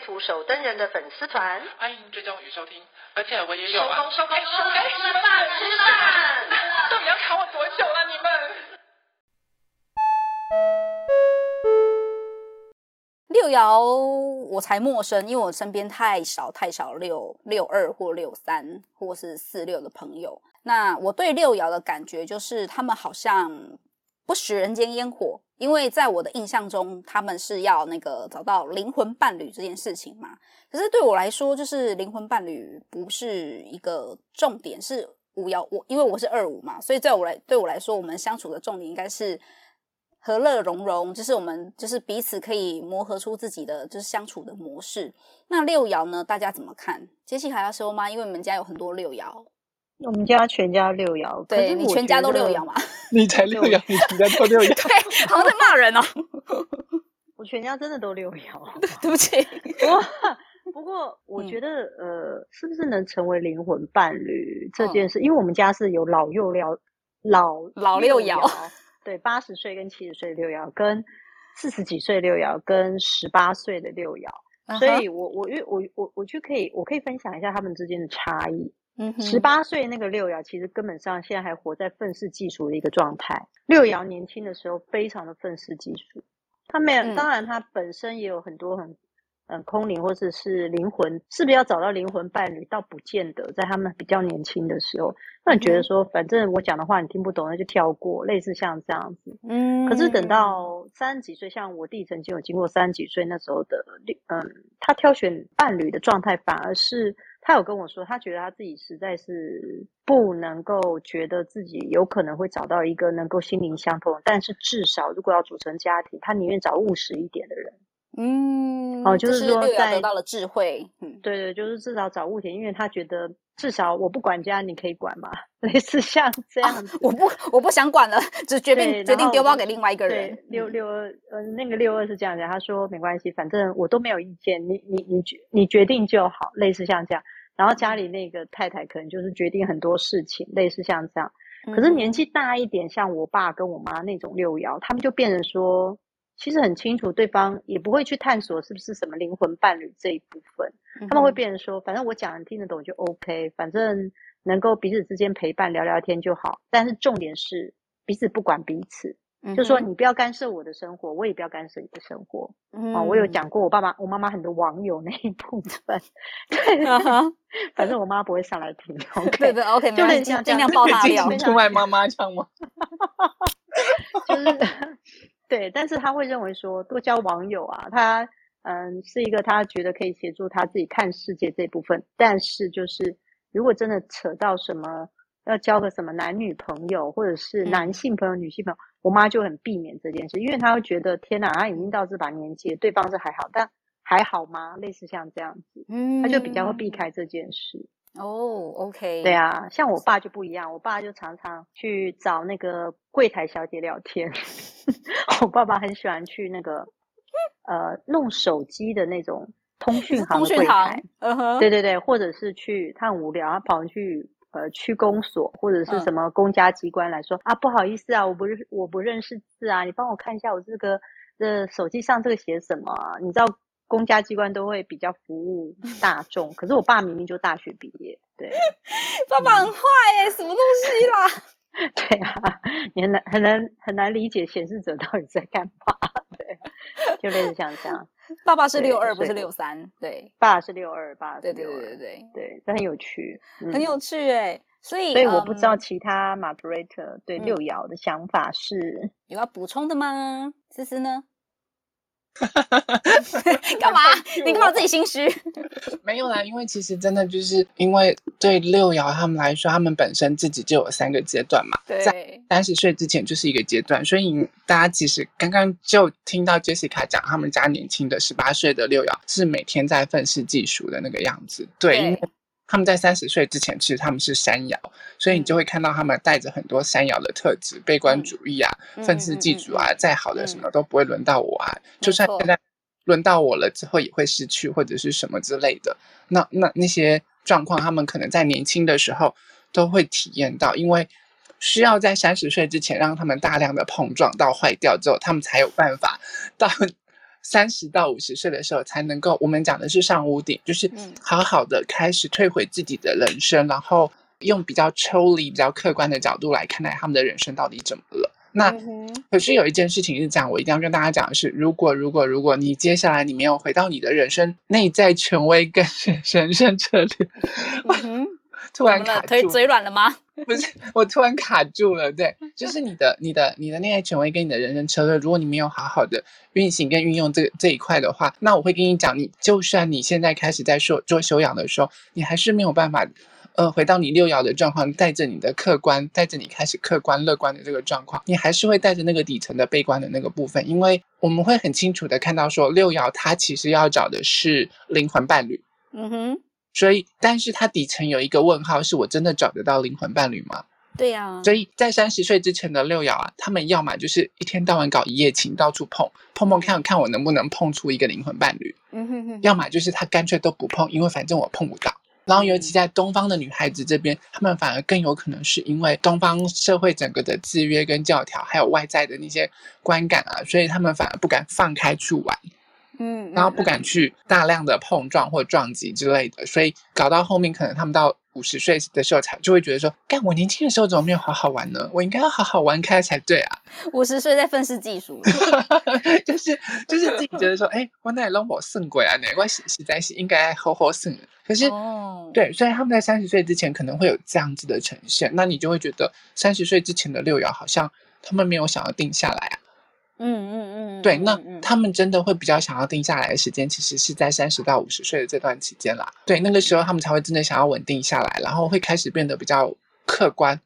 图守灯人的粉丝团，欢迎追踪与收听。而且我也有啊，收工收工收工，吃饭吃饭，到底要卡我多久了？你们六爻我才陌生，因为我身边太少太少六六二或六三或是四六的朋友。那我对六爻的感觉就是，他们好像不食人间烟火。因为在我的印象中，他们是要那个找到灵魂伴侣这件事情嘛。可是对我来说，就是灵魂伴侣不是一个重点，是五爻我，因为我是二五嘛，所以在我来对我来说，我们相处的重点应该是和乐融融，就是我们就是彼此可以磨合出自己的就是相处的模式。那六爻呢？大家怎么看？杰西还要说吗？因为你们家有很多六爻。我们家全家六爻，对，你全家都六爻嘛？你才六爻，你全家都六爻，对，好像在骂人哦。我全家真的都六爻，对不起。不过我觉得，嗯、呃，是不是能成为灵魂伴侣这件事？嗯、因为我们家是有老幼爻，老老六爻，对，八十岁跟七十岁六爻，跟四十几岁六爻，跟十八岁的六爻。Uh huh. 所以我我我我我就可以，我可以分享一下他们之间的差异。十八岁那个六爻，其实根本上现在还活在愤世嫉俗的一个状态。六爻年轻的时候非常的愤世嫉俗，他没有，当然他本身也有很多很。嗯，空灵或者是灵魂，是不是要找到灵魂伴侣？倒不见得，在他们比较年轻的时候，那你觉得说，反正我讲的话你听不懂，那就跳过，类似像这样子。嗯，可是等到三十几岁，像我弟曾经有经过三十几岁那时候的，嗯，他挑选伴侣的状态，反而是他有跟我说，他觉得他自己实在是不能够觉得自己有可能会找到一个能够心灵相通，但是至少如果要组成家庭，他宁愿找务实一点的人。嗯，哦，就是说在得到了智慧，嗯，对对，就是至少找物田，因为他觉得至少我不管家，你可以管嘛，类似像这样子，啊、我不我不想管了，只决定决定丢包给另外一个人。对，六六二，呃，那个六二是这样讲，他说没关系，反正我都没有意见，你你你决你决定就好，类似像这样。然后家里那个太太可能就是决定很多事情，类似像这样。可是年纪大一点，像我爸跟我妈那种六爻，他们就变成说。其实很清楚，对方也不会去探索是不是什么灵魂伴侣这一部分，嗯、他们会变成说，反正我讲你听得懂就 OK，反正能够彼此之间陪伴聊聊天就好。但是重点是彼此不管彼此，就说你不要干涉我的生活，我也不要干涉你的生活。嗯、哦，我有讲过我爸爸、我妈妈很多网友那一部分，对，反正我妈不会上来听。Okay? 对对，OK，就尽量尽量爆大料，出卖妈妈这样吗？就是。对，但是他会认为说多交网友啊，他嗯是一个他觉得可以协助他自己看世界这部分。但是就是如果真的扯到什么要交个什么男女朋友，或者是男性朋友、嗯、女性朋友，我妈就很避免这件事，因为她会觉得天哪，她已经到这把年纪了，对方是还好，但还好吗？类似像这样子，嗯，她就比较会避开这件事。哦，OK，对啊，像我爸就不一样，我爸就常常去找那个柜台小姐聊天。我爸爸很喜欢去那个呃弄手机的那种通讯 行的柜台，嗯哼，对对对，或者是去他很无聊，他跑去呃区公所或者是什么公家机关来说、嗯、啊，不好意思啊，我不认我不认识字啊，你帮我看一下我这个这手机上这个写什么啊？你知道？公家机关都会比较服务 大众，可是我爸明明就大学毕业，对，爸爸很坏耶，嗯、什么东西啦？对啊，你很难很难很难理解显示者到底在干嘛，对，就类似像这样。爸爸是六二，不是六三，对，爸爸是六二，爸爸对对对对对对，这很有趣，嗯、很有趣哎，所以所以我不知道其他 moderator 对六爻的想法是、嗯、有要补充的吗？思思呢？干嘛？你干嘛自己心虚？没有啦，因为其实真的就是因为对六爻他们来说，他们本身自己就有三个阶段嘛，对，在三十岁之前就是一个阶段，所以大家其实刚刚就听到 Jessica 讲，他们家年轻的十八岁的六爻是每天在愤世嫉俗的那个样子，对，对因为他们在三十岁之前，其实他们是山摇，所以你就会看到他们带着很多山摇的特质，嗯、悲观主义啊，愤世嫉俗啊，再好的什么都不会轮到我啊，嗯、就算现在。轮到我了之后也会失去或者是什么之类的，那那那些状况，他们可能在年轻的时候都会体验到，因为需要在三十岁之前让他们大量的碰撞到坏掉之后，他们才有办法到三十到五十岁的时候才能够，我们讲的是上屋顶，就是好好的开始退回自己的人生，然后用比较抽离、比较客观的角度来看待他们的人生到底怎么了。那可是有一件事情是这样，我一定要跟大家讲的是，如果如果如果你接下来你没有回到你的人生内在权威跟 人生策略，嗯、突然卡住，腿嘴软了吗？不是，我突然卡住了。对，就是你的你的你的恋爱权威跟你的人生策略，如果你没有好好的运行跟运用这这一块的话，那我会跟你讲，你就算你现在开始在做做修养的时候，你还是没有办法。呃，回到你六爻的状况，带着你的客观，带着你开始客观乐观的这个状况，你还是会带着那个底层的悲观的那个部分，因为我们会很清楚的看到说，六爻它其实要找的是灵魂伴侣，嗯哼，所以，但是它底层有一个问号，是我真的找得到灵魂伴侣吗？对呀、啊，所以在三十岁之前的六爻啊，他们要么就是一天到晚搞一夜情，到处碰碰碰看看我能不能碰出一个灵魂伴侣，嗯哼哼，要么就是他干脆都不碰，因为反正我碰不到。然后，尤其在东方的女孩子这边，她们反而更有可能是因为东方社会整个的制约跟教条，还有外在的那些观感啊，所以她们反而不敢放开去玩，嗯，然后不敢去大量的碰撞或撞击之类的，所以搞到后面，可能他们到五十岁的时候才就会觉得说，干我年轻的时候怎么没有好好玩呢？我应该要好好玩开才对啊！五十岁在愤世嫉俗，就是就是自己觉得说，哎，我那龙我胜鬼啊，哪关系实在是应该好好胜。可是，哦、对，所以他们在三十岁之前可能会有这样子的呈现，那你就会觉得三十岁之前的六爻好像他们没有想要定下来啊。嗯嗯嗯，对，那他们真的会比较想要定下来的时间，其实是在三十到五十岁的这段期间啦。对，那个时候他们才会真的想要稳定下来，然后会开始变得比较客观，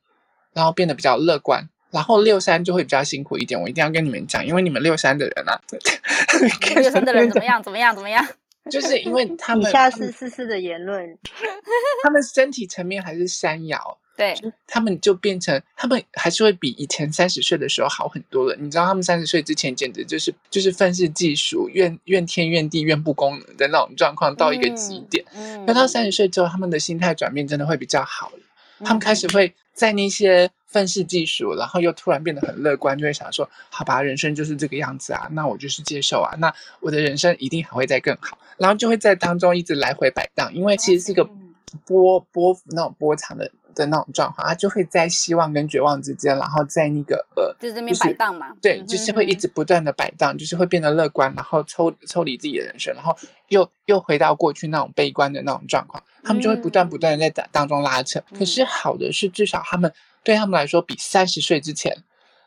然后变得比较乐观，然后六三就会比较辛苦一点。我一定要跟你们讲，因为你们六三的人啊，六三的人怎么样？怎么样？怎么样？就是因为他们以下是思思的言论，他们身体层面还是山爻，对，他们就变成他们还是会比以前三十岁的时候好很多了。你知道，他们三十岁之前简直就是就是愤世嫉俗、怨怨天怨地、怨不公的那种状况到一个极点。嗯，那到三十岁之后，他们的心态转变真的会比较好了。他们开始会在那些愤世嫉俗，然后又突然变得很乐观，就会想说：好吧，人生就是这个样子啊，那我就是接受啊，那我的人生一定还会再更好。然后就会在当中一直来回摆荡，因为其实是一个波波那种波长的的那种状况，他就会在希望跟绝望之间，然后在那个呃，就是这边摆荡嘛，对，就是会一直不断的摆荡，就是会变得乐观，然后抽抽离自己的人生，然后又又回到过去那种悲观的那种状况，他们就会不断不断的在当中拉扯。可是好的是，至少他们对他们来说，比三十岁之前。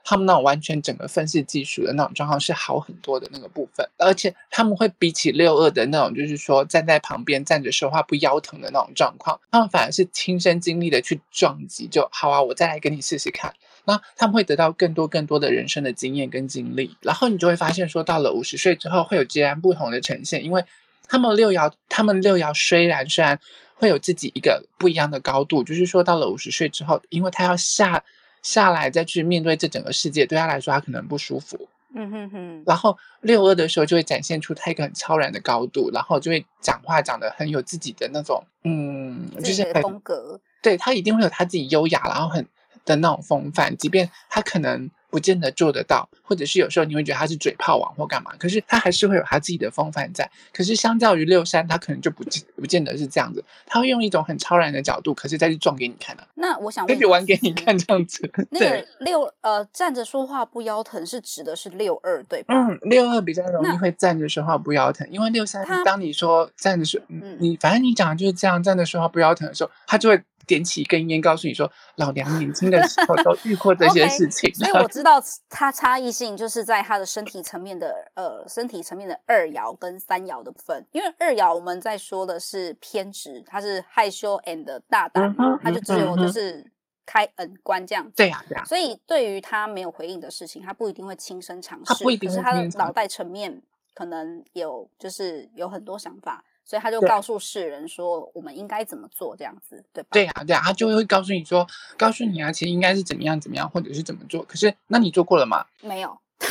他们那种完全整个愤世嫉俗的那种状况是好很多的那个部分，而且他们会比起六二的那种，就是说站在旁边站着说话不腰疼的那种状况，他们反而是亲身经历的去撞击，就好啊，我再来跟你试试看。那他们会得到更多更多的人生的经验跟经历，然后你就会发现说，到了五十岁之后会有截然不同的呈现，因为他们六爻，他们六爻虽然虽然会有自己一个不一样的高度，就是说到了五十岁之后，因为他要下。下来再去面对这整个世界，对他来说他可能不舒服。嗯哼哼。然后六二的时候就会展现出他一个很超然的高度，然后就会讲话讲得很有自己的那种，嗯，就是风格。对，他一定会有他自己优雅，然后很的那种风范，即便他可能。不见得做得到，或者是有时候你会觉得他是嘴炮王或干嘛，可是他还是会有他自己的风范在。可是相较于六三，他可能就不见不见得是这样子，他会用一种很超然的角度，可是再去撞给你看啊。那我想可以玩给你看这样子。那个六呃站着说话不腰疼是指的是六二对吧？嗯，六二比较容易会站着说话不腰疼，因为六三当你说站着说，嗯，你反正你讲的就是这样站着说话不腰疼的时候，他就会。点起一根烟，告诉你说，老娘年轻的时候都遇过这些事情。okay, 所以我知道它差异性就是在它的身体层面的呃身体层面的二爻跟三爻的部分。因为二爻我们在说的是偏执，它是害羞 and 大胆，它就只有就是开恩关这样子。对呀，对呀。所以对于他没有回应的事情，他不一定会亲身尝试，可是他的脑袋层面可能有就是有很多想法。所以他就告诉世人说，我们应该怎么做，这样子，对吧？对啊，对啊，他就会告诉你说，告诉你啊，其实应该是怎么样怎么样，或者是怎么做。可是，那你做过了吗？没有。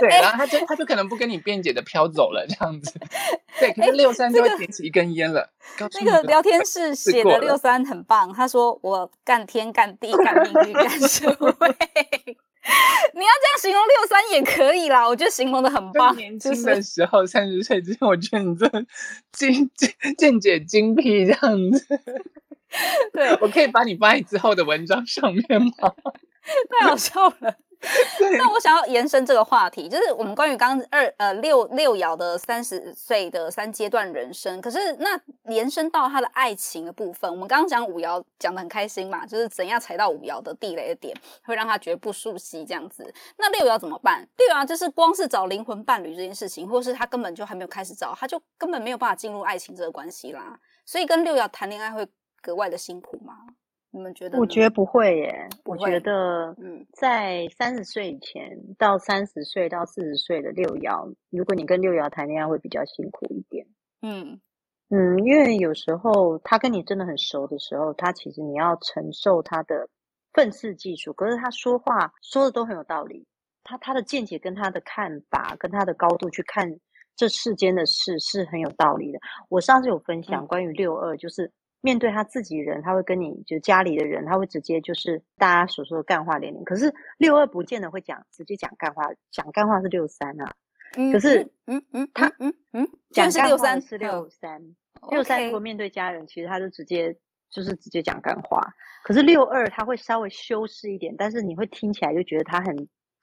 对，然后他就他就可能不跟你辩解的飘走了，这样子。对，可是六三就会点起一根烟了。这个、那个聊天室写的六三很棒，他说我干天干地干命运干社会。你要这样形容六三也可以啦，我觉得形容的很棒。年轻的时候，三十岁之前，我觉得你这见见见解精辟这样子。对，我可以把你放在之后的文章上面吗？太好笑了。那我想要延伸这个话题，就是我们关于刚二呃六六爻的三十岁的三阶段人生，可是那延伸到他的爱情的部分，我们刚刚讲五爻讲得很开心嘛，就是怎样踩到五爻的地雷的点，会让他觉得不熟悉这样子。那六爻怎么办？六爻就是光是找灵魂伴侣这件事情，或是他根本就还没有开始找，他就根本没有办法进入爱情这个关系啦。所以跟六爻谈恋爱会格外的辛苦吗？你们觉得？我觉得不会耶。我觉得，嗯，在三十岁以前到三十岁到四十岁的六爻，如果你跟六爻谈恋爱，会比较辛苦一点。嗯嗯，因为有时候他跟你真的很熟的时候，他其实你要承受他的愤世嫉俗，可是他说话说的都很有道理。他他的见解跟他的看法跟他的高度去看这世间的事是很有道理的。我上次有分享关于六二，就是。面对他自己人，他会跟你就家里的人，他会直接就是大家所说的干话连连。可是六二不见得会讲直接讲干话，讲干话是六三啊。嗯、可是，嗯嗯，他嗯嗯讲干话是六三，六三如果面对家人，其实他就直接就是直接讲干话。可是六二他会稍微修饰一点，但是你会听起来就觉得他很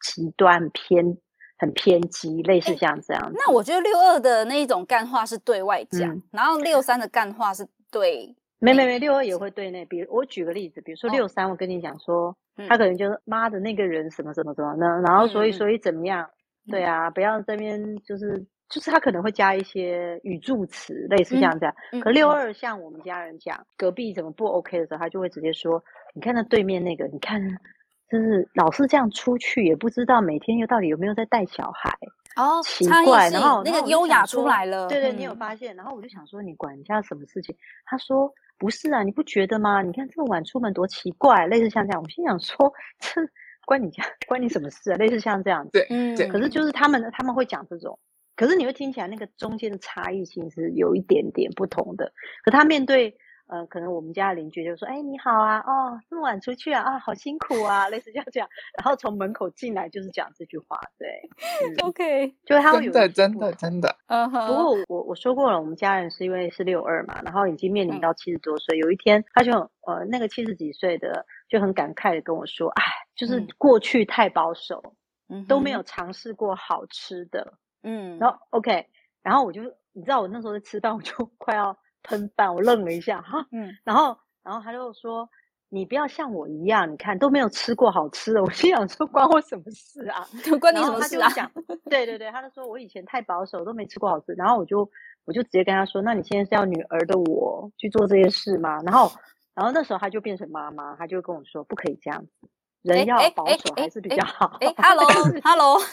极端偏很偏激，类似像这样子。那我觉得六二的那一种干话是对外讲，嗯、然后六 三的干话是对。没没没，六二也会对内。比如我举个例子，比如说六三，我跟你讲说，哦、他可能就是妈的那个人什么什么什么呢？然后所以所以怎么样？嗯、对啊，不要这边就是就是他可能会加一些语助词，类似像这样。嗯、可六二像我们家人讲隔壁怎么不 OK 的时候，他就会直接说：“你看那对面那个，你看，就是老是这样出去，也不知道每天又到底有没有在带小孩。”哦，奇怪，然后那个优雅出来了。对对，你有发现？然后我就想说，你管一下什么事情？他说。不是啊，你不觉得吗？你看这么晚出门多奇怪，类似像这样。我心想说，这关你家关你什么事啊？类似像这样子。对，嗯。可是就是他们他们会讲这种，可是你会听起来那个中间的差异性是有一点点不同的。可他面对。呃，可能我们家的邻居就说：“哎，你好啊，哦，这么晚出去啊，啊，好辛苦啊，类似这样这样。”然后从门口进来就是讲这句话，对、嗯、，OK，就是他会有真的真的真的。嗯哼。不过我我说过了，我们家人是因为是六二嘛，然后已经面临到七十多岁，嗯、有一天他就呃那个七十几岁的就很感慨的跟我说：“哎，就是过去太保守，嗯，都没有尝试过好吃的，嗯。”然后 OK，然后我就你知道我那时候在吃饭，我就快要。喷饭，我愣了一下，哈，嗯，然后，然后他就说：“你不要像我一样，你看都没有吃过好吃的。”我心想说：“关我什么事啊？关你什么事啊？”他就讲，对对对，他就说我以前太保守，都没吃过好吃。然后我就，我就直接跟他说：“那你现在是要女儿的我去做这些事吗？”然后，然后那时候他就变成妈妈，他就跟我说：“不可以这样子，人要保守还是比较好。”哎，Hello，Hello。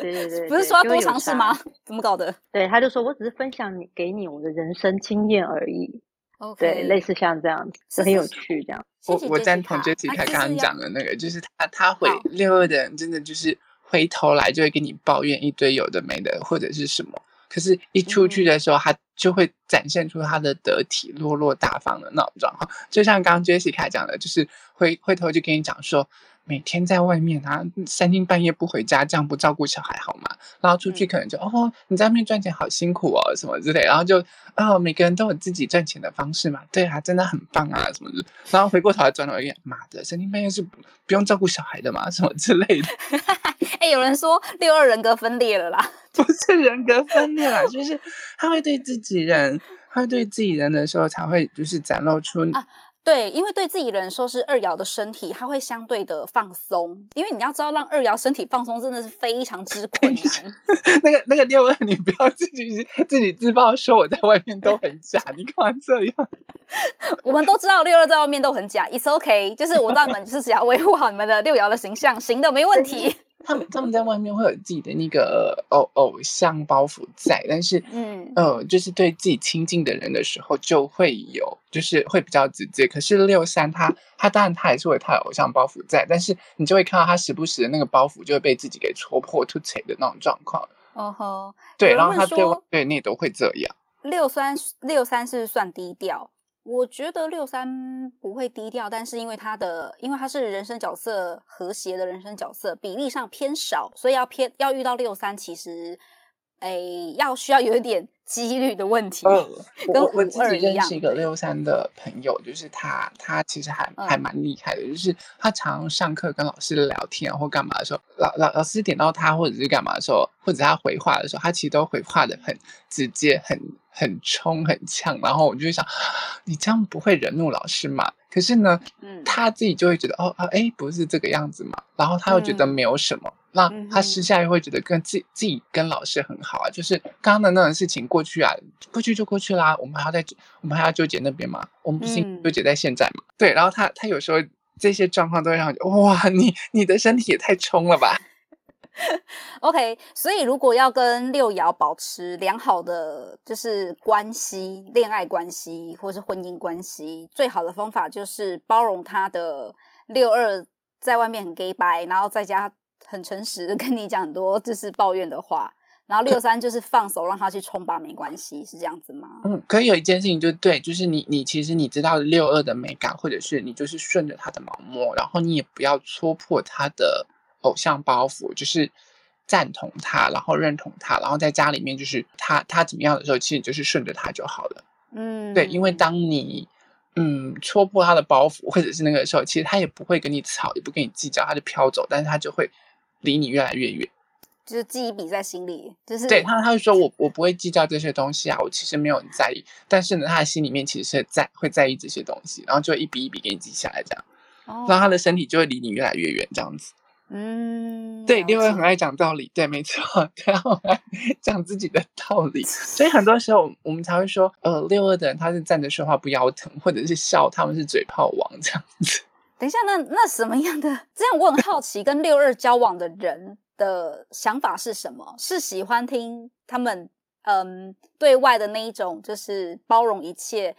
对对对，不是说要多尝试吗？怎么搞的？对，他就说我只是分享你给你我的人生经验而已。OK，对，类似像这样子，是很有趣这样。我我赞同 Jessica 刚刚讲的那个，就是他他会六二的人真的就是回头来就会跟你抱怨一堆有的没的或者是什么，可是一出去的时候他就会展现出他的得体落落大方的那种状况。就像刚刚 Jessica 讲的，就是回回头就跟你讲说。每天在外面啊，三更半夜不回家，这样不照顾小孩好吗？然后出去可能就、嗯、哦，你在外面赚钱好辛苦哦，什么之类，然后就哦，每个人都有自己赚钱的方式嘛，对啊，真的很棒啊，什么的。然后回过头来转头一看，妈的，三更半夜是不用照顾小孩的嘛，什么之类的。哎，有人说六二人格分裂了啦，不是人格分裂啦，就是他会对自己人他对自己人的时候才会就是展露出啊。对，因为对自己人说是二爻的身体，他会相对的放松。因为你要知道，让二爻身体放松真的是非常之 困难。那个那个六二，你不要自己自己自爆说我在外面都很假，你干嘛这样？我们都知道六二在外面都很假，It's OK，就是我让你们就是只要维护好你们的六爻的形象，行的没问题。他们他们在外面会有自己的那个偶偶像包袱在，但是嗯呃，就是对自己亲近的人的时候就会有，就是会比较直接。可是六三他他当然他也是会他的偶像包袱在，但是你就会看到他时不时的那个包袱就会被自己给戳破、凸槌的那种状况。哦吼，对，然后他对对你也都会这样。六三六三是算低调。我觉得六三不会低调，但是因为他的，因为他是人生角色和谐的人生角色，比例上偏少，所以要偏要遇到六三，其实，诶，要需要有一点 几率的问题。嗯，跟我我自己认识一个六三的朋友，就是他，他其实还还蛮厉害的，嗯、就是他常上课跟老师聊天或干嘛的时候，老老老师点到他或者是干嘛的时候，或者他回话的时候，他其实都回话的很直接，很。很冲很呛，然后我就想，你这样不会惹怒老师嘛？可是呢，嗯，他自己就会觉得，哦啊，哎，不是这个样子嘛。然后他又觉得没有什么，那、嗯、他私下又会觉得跟自己自己跟老师很好啊。就是刚刚的那种事情过去啊，过去就过去啦。我们还要在，我们还要纠结那边嘛？我们不是纠结在现在嘛？嗯、对。然后他他有时候这些状况都会让我觉得，哇，你你的身体也太冲了吧。OK，所以如果要跟六爻保持良好的就是关系、恋爱关系或是婚姻关系，最好的方法就是包容他的六二在外面很 gay 掰，然后在家很诚实的跟你讲很多就是抱怨的话，然后六三就是放手让他去冲吧，没关系，是这样子吗？嗯，可以有一件事情就对，就是你你其实你知道六二的美感，或者是你就是顺着他的毛摸，然后你也不要戳破他的。偶像包袱就是赞同他，然后认同他，然后在家里面就是他他怎么样的时候，其实就是顺着他就好了。嗯，对，因为当你嗯戳破他的包袱，或者是那个时候，其实他也不会跟你吵，也不跟你计较，他就飘走，但是他就会离你越来越远，就是记一笔在心里。就是对他，他就说我我不会计较这些东西啊，我其实没有很在意，但是呢，他的心里面其实是在会在意这些东西，然后就会一笔一笔给你记下来，这样，哦，然后他的身体就会离你越来越远，这样子。嗯，对，六二很爱讲道理，对，没错，然后爱 讲自己的道理，所以很多时候我们才会说，呃，六二的人他是站着说话不腰疼，或者是笑他们是嘴炮王这样子。等一下，那那什么样的？这样我很好奇，跟六二交往的人的想法是什么？是喜欢听他们嗯对外的那一种，就是包容一切，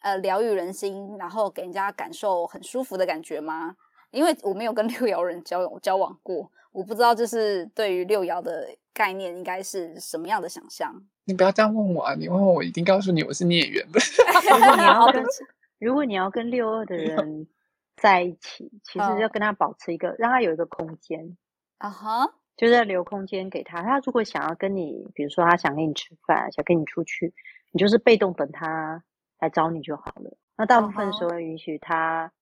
呃，疗愈人心，然后给人家感受很舒服的感觉吗？因为我没有跟 六爻人交往交往过，我不知道就是对于六爻的概念应该是什么样的想象。你不要这样问我啊！你问我，我一定告诉你我是孽缘的。如果你要跟 如果你要跟六二的人在一起，其实要跟他保持一个，让他有一个空间啊哈，uh huh. 就是要留空间给他。他如果想要跟你，比如说他想跟你吃饭，想跟你出去，你就是被动等他来找你就好了。那大部分时候允许他。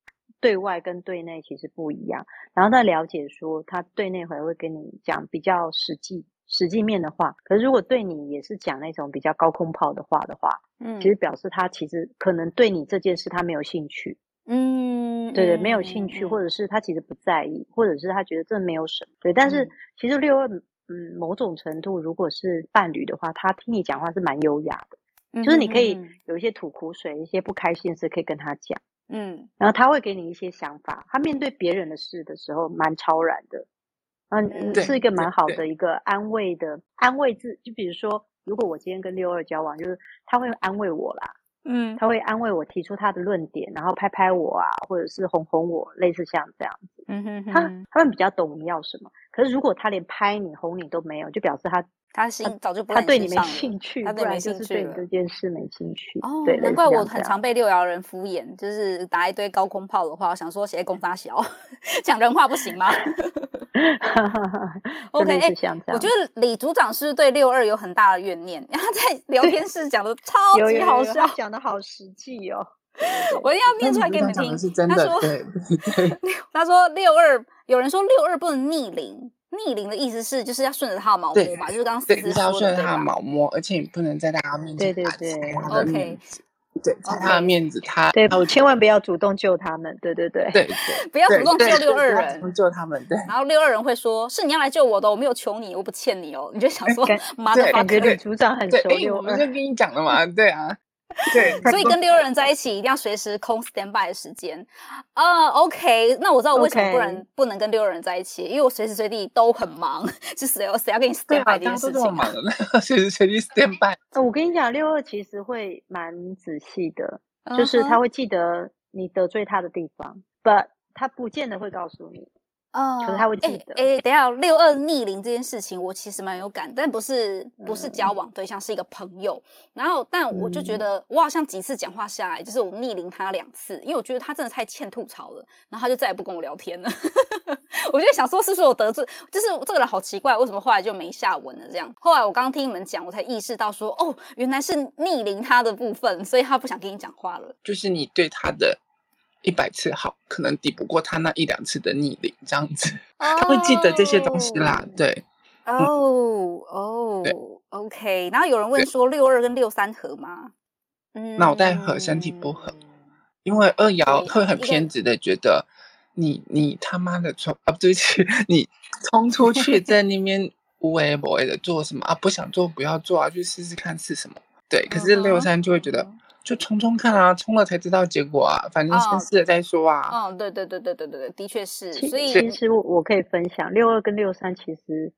对外跟对内其实不一样，然后再了解说他对内会会跟你讲比较实际实际面的话，可是如果对你也是讲那种比较高空炮的话的话，嗯，其实表示他其实可能对你这件事他没有兴趣，嗯，对对，没有兴趣，或者是他其实不在意，或者是他觉得这没有什么，对，但是其实六二，嗯，某种程度如果是伴侣的话，他听你讲话是蛮优雅的，就是你可以有一些吐苦水，一些不开心的事可以跟他讲。嗯，然后他会给你一些想法。他面对别人的事的时候，蛮超然的，嗯，是一个蛮好的一个安慰的安慰自。就比如说，如果我今天跟六二交往，就是他会安慰我啦，嗯，他会安慰我，提出他的论点，然后拍拍我啊，或者是哄哄我，类似像这样子。嗯哼哼，他他们比较懂你要什么。可是如果他连拍你哄你都没有，就表示他。他心早就不他对你没兴趣，他对你没兴趣，对你这件事没兴趣。哦，对，难怪我很常被六爻人敷衍，就是打一堆高空炮的话，想说谁攻大小，讲人话不行吗？OK，我觉得李组长是对六二有很大的怨念，然后在聊天室讲的超级好笑，讲的好实际哦。我一定要念出来给你们听。是真的，他说，他说六二，有人说六二不能逆龄。逆鳞的意思是就是要顺着他的毛摸嘛，就是刚刚思思说的，顺着他的毛摸，而且你不能在大家面前对对对，OK。对，踩他的面子，他对，我千万不要主动救他们，对对对，对，不要主动救六二人，救他们，对。然后六二人会说：“是你要来救我的，我没有求你，我不欠你哦。”你就想说：“妈的，感觉女组长很熟六二。”我就跟你讲了嘛，对啊。对，所以跟六人在一起一定要随时空 stand by 的时间啊。Uh, OK，那我知道我为什么不能.不能跟六人在一起，因为我随时随地都很忙，就是谁谁要跟你 stand by 这件事情。对啊，忙的，随时随地 stand by。我跟你讲，六二其实会蛮仔细的，就是他会记得你得罪他的地方、uh huh.，but 他不见得会告诉你。哦，可是他会记得。哎，等下六二逆龄这件事情，我其实蛮有感，但不是不是交往对象，是一个朋友。然后，但我就觉得，我好像几次讲话下来，就是我逆龄他两次，因为我觉得他真的太欠吐槽了。然后他就再也不跟我聊天了。我就想说，是不是我得罪？就是这个人好奇怪，为什么后来就没下文了？这样。后来我刚刚听你们讲，我才意识到说，哦，原来是逆龄他的部分，所以他不想跟你讲话了。就是你对他的。一百次好，可能抵不过他那一两次的逆鳞，这样子，oh, 他会记得这些东西啦。对，哦哦，OK。然后有人问说，六二跟六三合吗？嗯，脑袋合，身体不合，因为二爻会很偏执的觉得你你他妈的冲啊，对 不起，你冲出去 在那边无为不为的做什么啊？不想做不要做啊，去试试看是什么。对，可是六三就会觉得。就冲冲看啊，冲了才知道结果啊，反正先试了再说啊。哦，对对对对对对对，的确是。所以其实我我可以分享，六二跟六三其实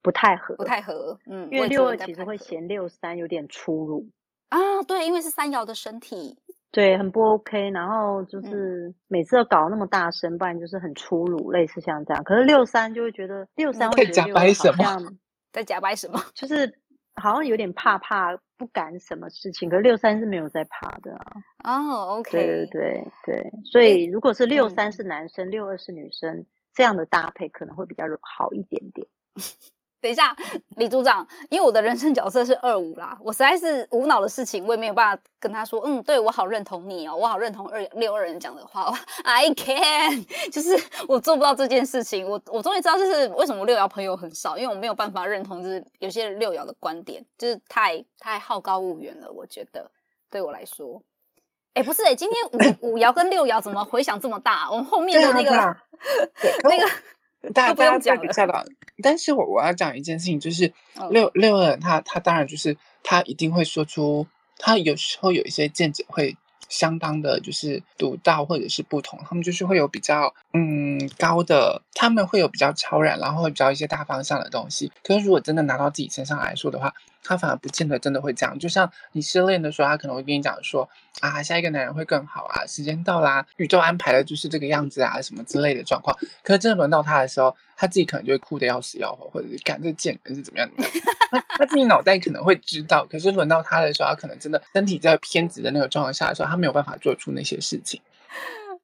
不太合，不太合。嗯，因为六二其实会嫌六三有点粗鲁啊。对，因为是三爻的身体，对，很不 OK。然后就是每次都搞那么大声，不然就是很粗鲁，类似像这样。可是六三就会觉得六三会觉得六二好像在假掰什么，就是。好像有点怕怕，不敢什么事情。可是六三是没有在怕的啊。哦，OK，对对对，所以如果是六三是男生，六二是女生，这样的搭配可能会比较好一点点。等一下，李组长，因为我的人生角色是二五啦，我实在是无脑的事情，我也没有办法跟他说，嗯，对，我好认同你哦，我好认同二六二人讲的话，I can，就是我做不到这件事情，我我终于知道就是为什么六爻朋友很少，因为我没有办法认同就是有些六爻的观点，就是太太好高骛远了，我觉得对我来说，哎，不是哎，今天五五爻跟六爻怎么回响这么大？我们后面的那个那个。大家不用讲比较了，但是我我要讲一件事情，就是六六人他他当然就是他一定会说出，他有时候有一些见解会相当的，就是独到或者是不同，他们就是会有比较嗯高的，他们会有比较超然，然后会比较一些大方向的东西。可是如果真的拿到自己身上来说的话，他反而不见得真的会这样，就像你失恋的时候，他可能会跟你讲说啊，下一个男人会更好啊，时间到啦，宇宙安排的就是这个样子啊，什么之类的状况。可是真的轮到他的时候，他自己可能就会哭得要死要活，或者是干这贱人是怎么样的，他他自己脑袋可能会知道，可是轮到他的时候，他可能真的身体在偏执的那个状况下的时候，他没有办法做出那些事情。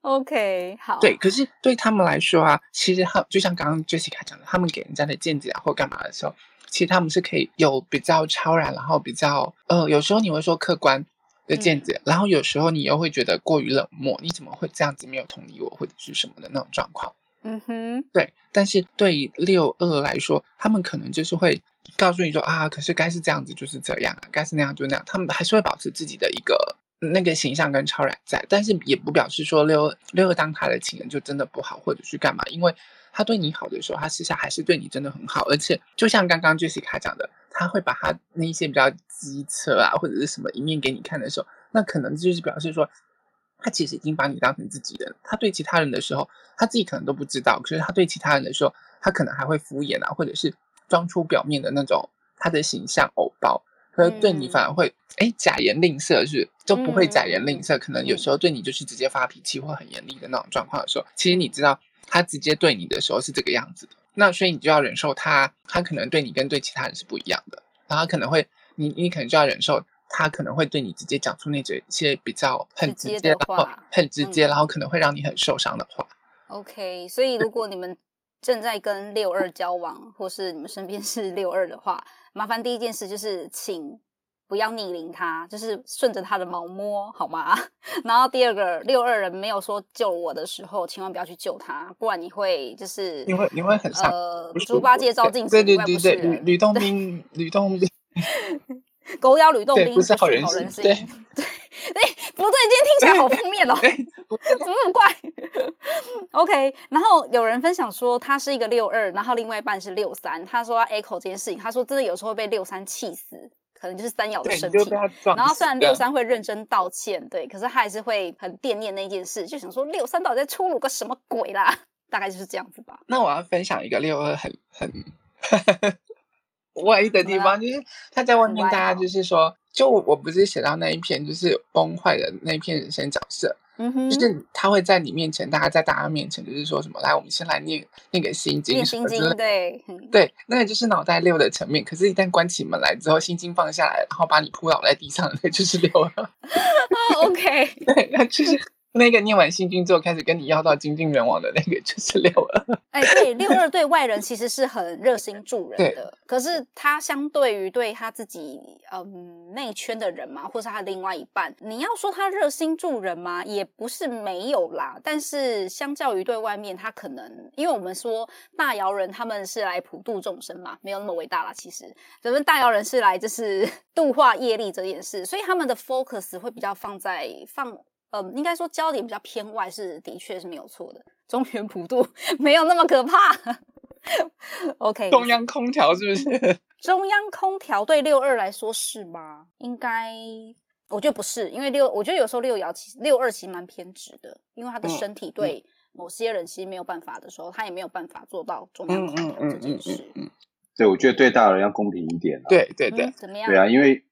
OK，好。对，可是对他们来说啊，其实他就像刚刚 Jessica 讲的，他们给人家的见解啊或干嘛的时候。其实他们是可以有比较超然，然后比较呃，有时候你会说客观的见解，嗯、然后有时候你又会觉得过于冷漠，你怎么会这样子没有同理我或者是什么的那种状况？嗯哼，对。但是对于六二来说，他们可能就是会告诉你说啊，可是该是这样子就是这样啊，该是那样就那样，他们还是会保持自己的一个那个形象跟超然在，但是也不表示说六六二当他的情人就真的不好或者是干嘛，因为。他对你好的时候，他私下还是对你真的很好，而且就像刚刚 Jessica 讲的，他会把他那一些比较机车啊或者是什么一面给你看的时候，那可能就是表示说，他其实已经把你当成自己人。他对其他人的时候，他自己可能都不知道，可是他对其他人的时候，他可能还会敷衍啊，或者是装出表面的那种他的形象偶包，可是对你反而会哎假言吝啬，是就不会假言吝啬，可能有时候对你就是直接发脾气或很严厉的那种状况的时候，其实你知道。他直接对你的时候是这个样子的，那所以你就要忍受他，他可能对你跟对其他人是不一样的，然后可能会，你你可能就要忍受他可能会对你直接讲出那些比较很直接的话，很直接，然后可能会让你很受伤的话。OK，所以如果你们正在跟六二交往，或是你们身边是六二的话，麻烦第一件事就是请不要逆鳞他，就是顺着他的毛摸，好吗？然后第二个六二人没有说救我的时候，千万不要去救他，不然你会就是你会你会很呃猪八戒照镜子，对对对对，吕吕洞宾吕洞宾，狗咬吕洞宾不是好人心，对对对，不对，今天听起来好负面哦，怎么那么怪？OK，然后有人分享说他是一个六二，然后另外一半是六三，他说要 echo 这件事情，他说真的有时候会被六三气死。可能就是三爻的身体，然后虽然六三会认真道歉，对，可是他还是会很惦念那件事，就想说六三到底在粗鲁个什么鬼啦？大概就是这样子吧。那我要分享一个六二很很 歪的地方，就是他在外面，大家就是说，就我不是写到那一篇，就是崩坏的那一篇人生角色。嗯哼，就是他会在你面前，大家在大家面前，就是说什么？来，我们先来念那个心经，念心经，对，对，那个就是脑袋六的层面。可是，一旦关起门来之后，心经放下来，然后把你扑倒在地上，那 就是六了。啊，OK，对，那就是。那个念完心经之后开始跟你要到精尽人亡的那个就是六二，哎，对，六二对外人其实是很热心助人的，可是他相对于对他自己嗯内圈的人嘛，或是他的另外一半，你要说他热心助人吗？也不是没有啦，但是相较于对外面，他可能因为我们说大姚人他们是来普度众生嘛，没有那么伟大啦。其实咱们大姚人是来就是 度化业力这件事，所以他们的 focus 会比较放在放。嗯，应该说焦点比较偏外，是的确是没有错的。中原普渡 没有那么可怕。OK，中央空调是不是？中央空调对六二来说是吗？应该，我觉得不是，因为六，我觉得有时候六爻其实六二其实蛮偏执的，因为他的身体对某些人其实没有办法的时候，他也没有办法做到中央空调这件事。嗯，对，我觉得对大人要公平一点。对对对，怎么样？对啊，因为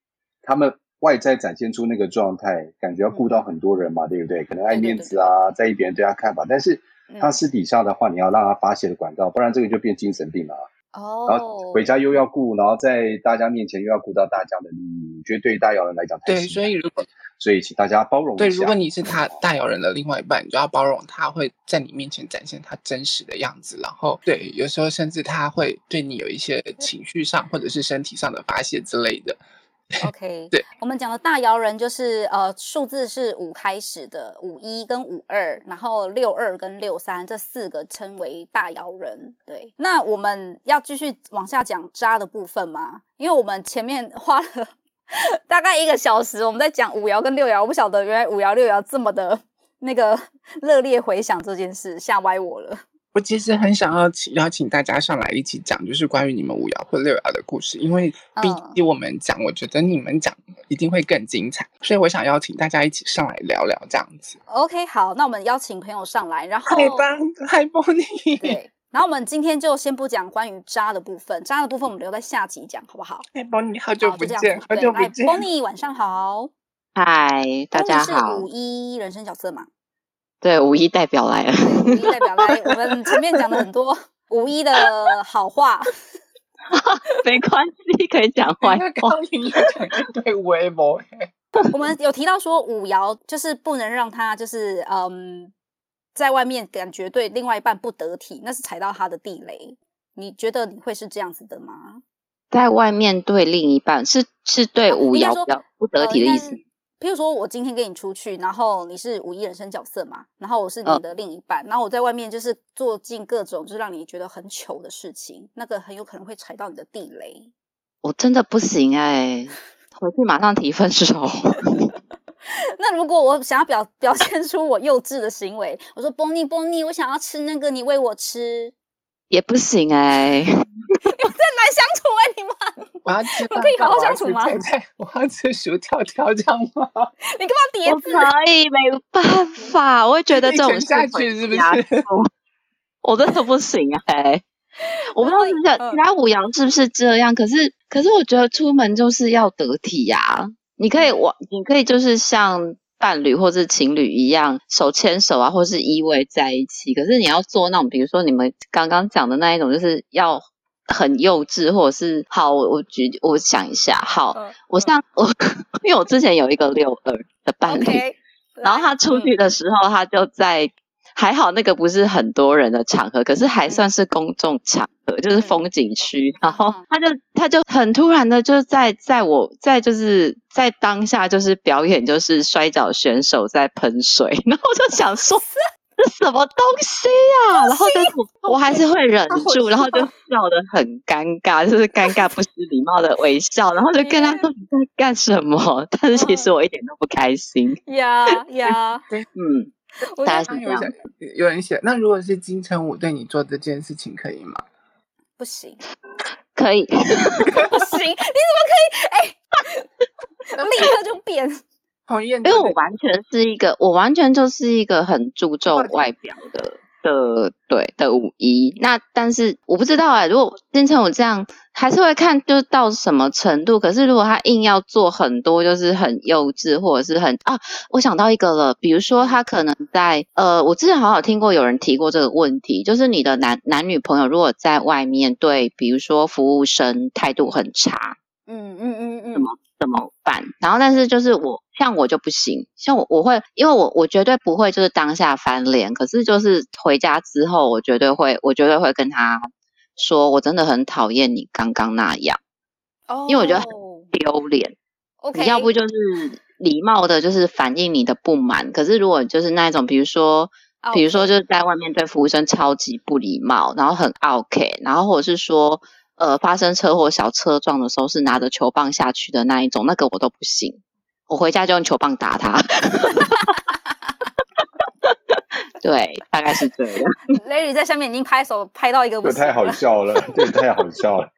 他们。外在展现出那个状态，感觉要顾到很多人嘛，嗯、对不对？可能爱面子啊，在意别人对他看法。但是他私底下的话，你要让他发泄的管道，不然这个就变精神病了。哦。然后回家又要顾，然后在大家面前又要顾到大家的利益，我觉得对于大姚人来讲，对，所以如果所以请大家包容一下。对，如果你是他大姚人的另外一半，你就要包容他会在你面前展现他真实的样子，然后对，有时候甚至他会对你有一些情绪上或者是身体上的发泄之类的。OK，对，我们讲的大摇人就是呃，数字是五开始的，五一跟五二，然后六二跟六三这四个称为大摇人。对，那我们要继续往下讲渣的部分吗？因为我们前面花了 大概一个小时，我们在讲五爻跟六爻，我不晓得原来五爻六爻这么的那个 热烈回响这件事，吓歪我了。我其实很想要请邀请大家上来一起讲，就是关于你们五爻或六爻的故事，因为比起我们讲，我觉得你们讲一定会更精彩，所以我想邀请大家一起上来聊聊这样子。OK，好，那我们邀请朋友上来，然后嗨，Bonnie。对，然后我们今天就先不讲关于渣的部分，渣的部分我们留在下集讲，好不好？嗨，Bonnie，好久不见，好久不见，Bonnie，晚上好。嗨，大家好。是五一人生角色嘛？对，五一代表来了。五一代表来，我们前面讲了很多 五一的好话，没关系，可以讲坏话。讲一堆微博。我们有提到说五爻就是不能让他就是嗯，在外面感觉对另外一半不得体，那是踩到他的地雷。你觉得你会是这样子的吗？在外面对另一半是是对五爻比较不得体的意思。譬如说，我今天跟你出去，然后你是五一人生角色嘛，然后我是你的另一半，哦、然后我在外面就是做尽各种就是让你觉得很糗的事情，那个很有可能会踩到你的地雷。我真的不行哎、欸，回去马上提分手。那如果我想要表表现出我幼稚的行为，我说 Bonnie Bonnie，我想要吃那个，你喂我吃。也不行哎、相处哎、欸，你们，我要吃，可以好好相处吗？我要吃薯条条这样吗？你干嘛叠字？可以，没办法，我会觉得这种下去是不是？我真的不行哎、欸，我不知道你的其他五羊是不是这样，可是可是我觉得出门就是要得体呀、啊，你可以我你可以就是像。伴侣或是情侣一样手牵手啊，或是依偎在一起。可是你要做那种，比如说你们刚刚讲的那一种，就是要很幼稚，或者是好，我我举我想一下，好，嗯、我像我，因为我之前有一个六二的伴侣，Okay, 然后他出去的时候，他就在还好那个不是很多人的场合，可是还算是公众场合，嗯、就是风景区。然后他就他就很突然的就在在我在就是在当下就是表演就是摔跤选手在喷水，然后我就想说。这什么东西呀、啊？然后就是我，我还是会忍住，然后就笑得很尴尬，就是尴尬不失礼貌的微笑，然后就跟他说你在干什么？但是其实我一点都不开心。呀呀，嗯，大家有想有人写，那如果是金城武对你做这件事情，可以吗？不行，可以，不行，你怎么可以？哎、欸，立刻就变。因为我完全是一个，我完全就是一个很注重外表的的对的舞衣。那但是我不知道哎、欸，如果变成我这样，还是会看就是到什么程度。可是如果他硬要做很多，就是很幼稚或者是很啊，我想到一个了，比如说他可能在呃，我之前好好听过有人提过这个问题，就是你的男男女朋友如果在外面对，比如说服务生态度很差，嗯嗯嗯嗯，怎么办？然后但是就是我。像我就不行，像我我会，因为我我绝对不会就是当下翻脸，可是就是回家之后，我绝对会，我绝对会跟他说，我真的很讨厌你刚刚那样，哦，因为我觉得很丢脸。OK，你要不就是礼貌的，就是反映你的不满，可是如果就是那一种，比如说比如说就是在外面对服务生超级不礼貌，然后很 OK，然后或者是说，呃，发生车祸小车撞的时候是拿着球棒下去的那一种，那个我都不信。我回家就用球棒打他，对，大概是这样。Larry 在下面已经拍手拍到一个这太好笑了，这太好笑了。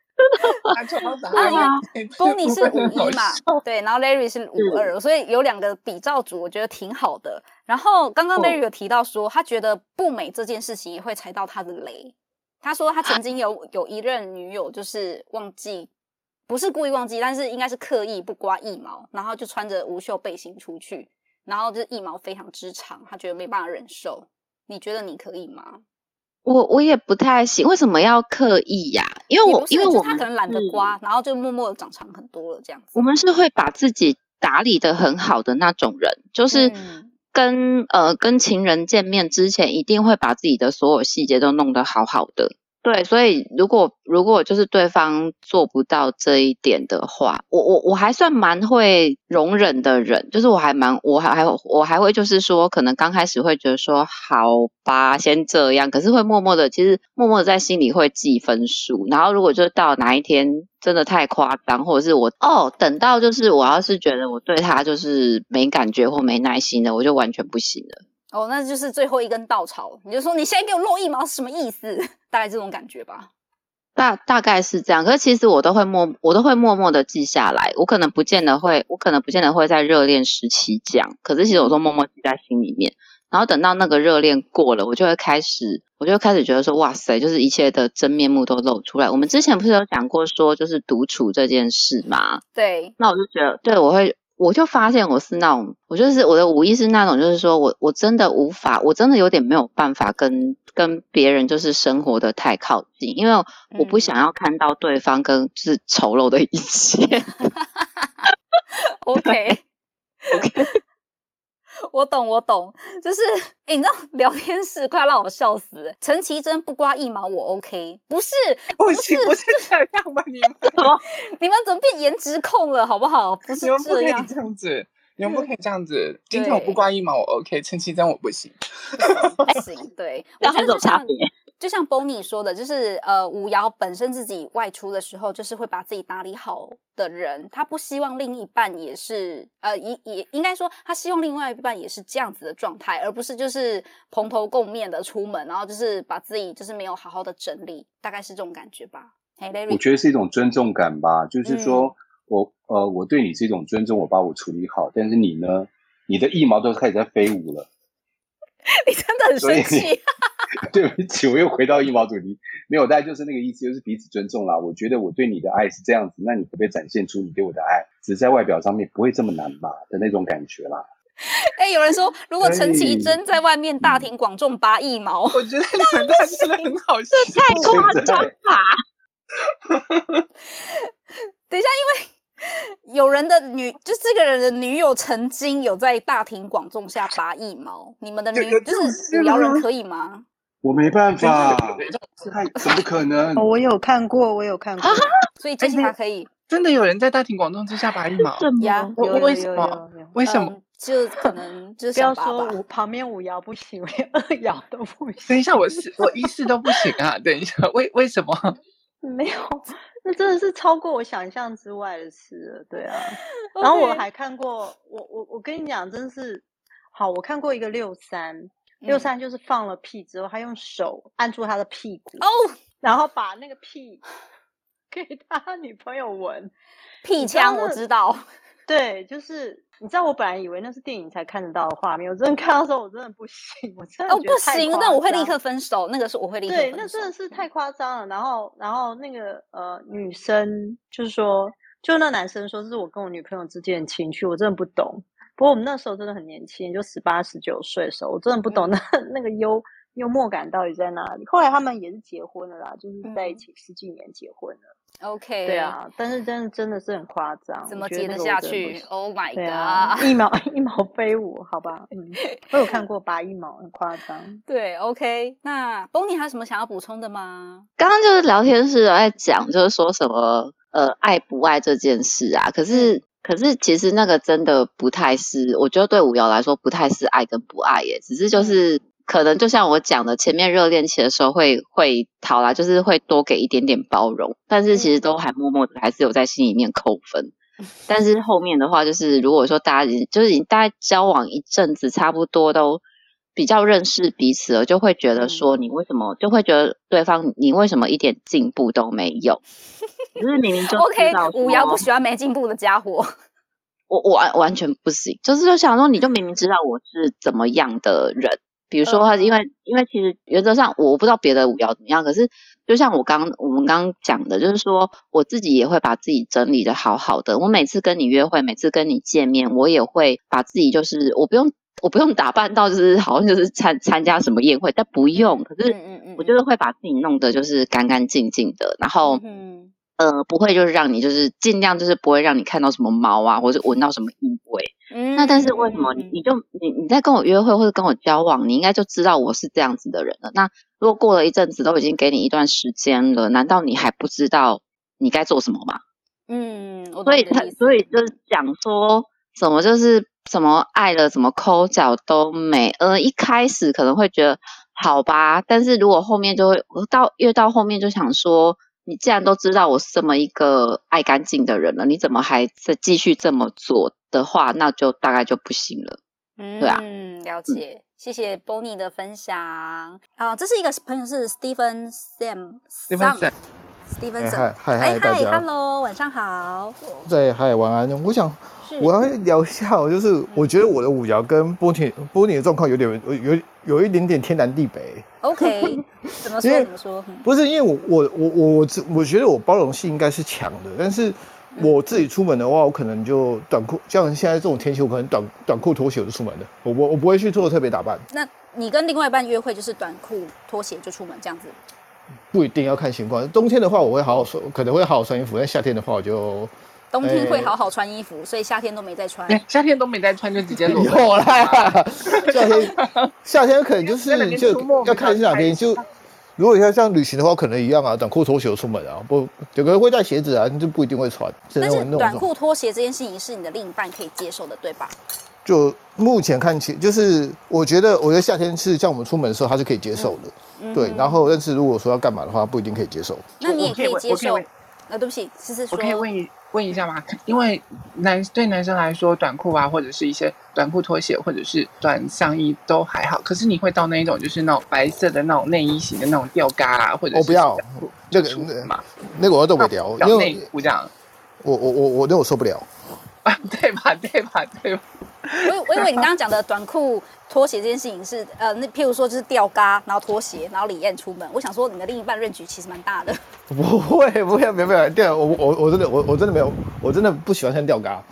拿球棒打他吗？Bonnie 是 五一嘛，对，然后 Larry 是五二，所以有两个比照组，我觉得挺好的。然后刚刚 Larry 有提到说，他觉得不美这件事情也会踩到他的雷。他说他曾经有有一任女友，就是忘记。不是故意忘记，但是应该是刻意不刮腋毛，然后就穿着无袖背心出去，然后就是腋毛非常之长，他觉得没办法忍受。你觉得你可以吗？我我也不太行，为什么要刻意呀、啊？因为我因为我他可能懒得刮，然后就默默的长长很多了这样子。我们是会把自己打理的很好的那种人，就是跟、呃跟情人见面之前，一定会把自己的所有细节都弄得好好的。对，所以如果如果就是对方做不到这一点的话，我我我还算蛮会容忍的人，就是我还蛮我还还我还会就是说，可能刚开始会觉得说好吧，先这样，可是会默默的，其实默默的在心里会记分数。然后如果就是到哪一天真的太夸张，或者是我哦，等到就是我要是觉得我对他就是没感觉或没耐心的，我就完全不行了。哦，那就是最后一根稻草。你就说你现在给我露一毛是什么意思？大概这种感觉吧。大大概是这样。可是其实我都会默，我都会默默的记下来。我可能不见得会，我可能不见得会在热恋时期讲。可是其实我都默默记在心里面。然后等到那个热恋过了，我就会开始，我就会开始觉得说，哇塞，就是一切的真面目都露出来。我们之前不是有讲过说，就是独处这件事吗？对。那我就觉得，对，我会。我就发现我是那种，我就是我的武艺是那种，就是说我我真的无法，我真的有点没有办法跟跟别人就是生活的太靠近，因为我不想要看到对方跟就是丑陋的一切。OK OK。我懂，我懂，就是，哎，你知道聊天室快要让我笑死了。陈绮贞不刮腋毛，我 OK，不是，不是，不是这样吧？你们怎么，你们怎么变颜值控了？好不好？不是这样，你们不可以这样子，你们不可以这样子。今天我不刮腋毛，我 OK，陈绮贞我不行，不行，对，要很有差别。就像 Bonnie 说的，就是呃，五瑶本身自己外出的时候，就是会把自己打理好的人，他不希望另一半也是呃，也也应该说，他希望另外一半也是这样子的状态，而不是就是蓬头垢面的出门，然后就是把自己就是没有好好的整理，大概是这种感觉吧。Hey, Larry，我觉得是一种尊重感吧，就是说、嗯、我呃，我对你是一种尊重，我把我处理好，但是你呢，你的腋毛都开始在飞舞了，你真的很生气。对不起，我又回到一毛主题，没有，大概就是那个意思，就是彼此尊重啦。我觉得我对你的爱是这样子，那你可不可以展现出你对我的爱？只是在外表上面不会这么难吧的那种感觉啦。哎、欸，有人说，如果陈绮贞在外面大庭广众拔腋毛，我觉得你们那真的很好笑，这太夸张吧？等一下，因为有人的女，就这个人的女友曾经有在大庭广众下拔腋毛，你们的女就是摇人可以吗？我没办法，太怎么可能？我有看过，我有看过，所以这些他可以。真的有人在大庭广众之下拔一毛？呀，我为什么？为什么？就可能就是不要说我旁边五爻不行，连二爻都不行。等一下，我是我一四都不行啊！等一下，为为什么？没有，那真的是超过我想象之外的事了。对啊，然后我还看过，我我我跟你讲，真的是好，我看过一个六三六三，就是放了屁之后，他用手按住他的屁股哦，然后把那个屁 给他女朋友闻，屁枪我知道。对，就是你知道，我本来以为那是电影才看得到的画面，我真的看到时候我真的不行，我真的哦不行，那我会立刻分手。那个是我会立刻分手。对，那真的是太夸张了。然后，然后那个呃女生就是说，就那男生说这是我跟我女朋友之间的情趣，我真的不懂。不过我们那时候真的很年轻，就十八十九岁的时候，我真的不懂那、嗯、那 个幽幽默感到底在哪里。后来他们也是结婚了啦，就是在一起十几年结婚了。OK，对啊，但是真的真的是很夸张，怎么接得下去？Oh my god！、啊、一毛 一毛飞舞，好吧，嗯，我有看过 拔一毛，很夸张。对，OK，那 Bonnie 还有什么想要补充的吗？刚刚就是聊天室在讲，就是说什么呃爱不爱这件事啊，可是可是其实那个真的不太是，我觉得对五爻来说不太是爱跟不爱耶，只是就是。嗯可能就像我讲的，前面热恋期的时候会会讨啦，就是会多给一点点包容，但是其实都还默默的还是有在心里面扣分。但是后面的话，就是如果说大家就是你大概交往一阵子，差不多都比较认识彼此了，就会觉得说你为什么就会觉得对方你为什么一点进步都没有？就是明明就 OK，五爻不喜欢没进步的家伙，我我完完全不行，就是就想说你就明明知道我是怎么样的人。比如说，因为因为其实原则上我不知道别的五爻怎么样，可是就像我刚我们刚刚讲的，就是说我自己也会把自己整理的好好的。我每次跟你约会，每次跟你见面，我也会把自己就是我不用我不用打扮到就是好像就是参参加什么宴会，但不用。可是我就是会把自己弄得就是干干净净的，然后嗯。呃，不会，就是让你就是尽量就是不会让你看到什么猫啊，或者闻到什么异味。嗯，那但是为什么你你就你你在跟我约会或者跟我交往，你应该就知道我是这样子的人了。那如果过了一阵子，都已经给你一段时间了，难道你还不知道你该做什么吗？嗯，所以他所以就是讲说什么就是什么爱了怎么抠脚都没。呃，一开始可能会觉得好吧，但是如果后面就会到越到后面就想说。你既然都知道我是这么一个爱干净的人了，你怎么还在继续这么做的话，那就大概就不行了。嗯，对啊，嗯，了解，嗯、谢谢 Bonnie 的分享。啊，这是一个朋友是 Stephen Sam，Stephen Sam，Stephen Sam，嗨嗨大家，Hello，晚上好。对，嗨，晚安。我想我要聊一下，就是我觉得我的五爻跟 Bonnie Bonnie 的状况有点有有有一点点天南地北。OK，怎么说？怎么说？不是因为我我我我我我觉得我包容性应该是强的，但是我自己出门的话，我可能就短裤，像现在这种天气，我可能短短裤拖鞋我就出门了，我我我不会去做特别打扮。那你跟另外一半约会就是短裤拖鞋就出门这样子？不一定要看情况。冬天的话，我会好好穿，可能会好好穿衣服；但夏天的话，我就。冬天会好好穿衣服，欸、所以夏天都没在穿。夏天都没在穿就直接裸。有啦，夏天 夏天可能就是就要看是哪天。就如果要像旅行的话，可能一样啊，短裤拖鞋出门啊，不有个人会带鞋子啊，就不一定会穿。但是短裤拖鞋这件事情是你的另一半可以接受的，对吧？就目前看起，就是我觉得，我觉得夏天是像我们出门的时候，他是可以接受的。嗯、对，然后但是如果说要干嘛的话，不一定可以接受。那你也可以接受。啊，对不起，思思说。我可以问一问一下嘛？因为男对男生来说，短裤啊，或者是一些短裤拖鞋，或者是短上衣都还好。可是你会到那一种，就是那种白色的那种内衣型的那种吊嘎啊，或者是我不要那个嘛，那个我都不掉，因为内裤这样。我我我我那我受不了。啊，对吧？对吧？对吧？我我以为你刚刚讲的短裤拖鞋这件事情是呃，那譬如说就是吊嘎，然后拖鞋，然后李艳出门。我想说你的另一半 range 其实蛮大的。不会，不会，没有，没有，对，我我我真的我我真的没有，我真的不喜欢穿吊嘎。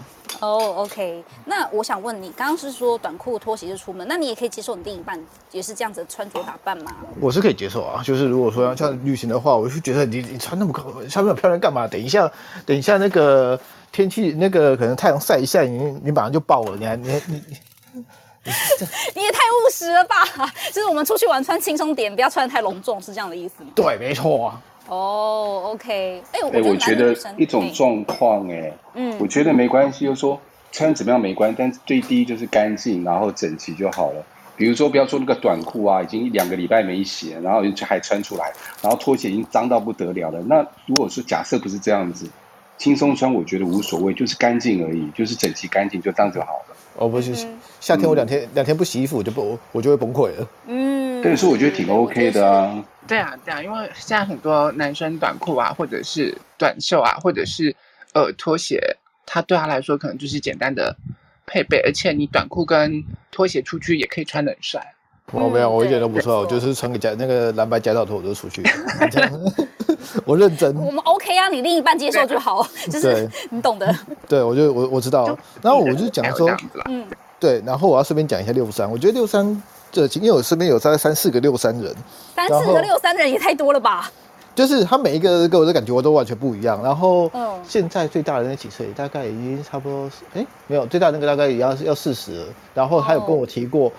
哦、oh,，OK，那我想问你，刚刚是说短裤拖鞋就出门，那你也可以接受你另一半也是这样子穿着打扮吗？我是可以接受啊，就是如果说要像旅行的话，我就觉得你你穿那么高，穿那么漂亮干嘛？等一下，等一下那个天气那个可能太阳晒一下，你你马上就爆了，你还你你你，你也太务实了吧？就是我们出去玩穿轻松点，不要穿的太隆重，是这样的意思吗？对，没错啊。哦、oh,，OK，哎、欸，我、欸、我觉得一种状况，哎，嗯，我觉得没关系，就是说穿怎么样没关系，但是最低就是干净，然后整齐就好了。比如说，不要说那个短裤啊，已经两个礼拜没洗，然后就还穿出来，然后拖鞋已经脏到不得了了。那如果说假设不是这样子，轻松穿，我觉得无所谓，就是干净而已，就是整齐干净，就这样就好了。哦，不是，夏天我两天、嗯、两天不洗衣服，我就不我就会崩溃了。嗯，但是我觉得挺 OK 的啊。对啊，对啊，因为现在很多男生短裤啊，或者是短袖啊，或者是呃拖鞋，他对他来说可能就是简单的配备，而且你短裤跟拖鞋出去也可以穿的很帅。我没有，我一点都不错，我就是穿个夹那个蓝白夹脚拖我就出去。我认真。我们 OK 啊，你另一半接受就好，就是你懂的。对，我就我我知道，然后我就讲说，嗯，对，然后我要顺便讲一下六三，我觉得六三。这，因为我身边有大概三四个六三人，三四个六三人也太多了吧？就是他每一个给我的感觉我都完全不一样。然后，现在最大的那几岁，大概已经差不多，哎，没有，最大的那个大概也要要四十了。然后他有跟我提过，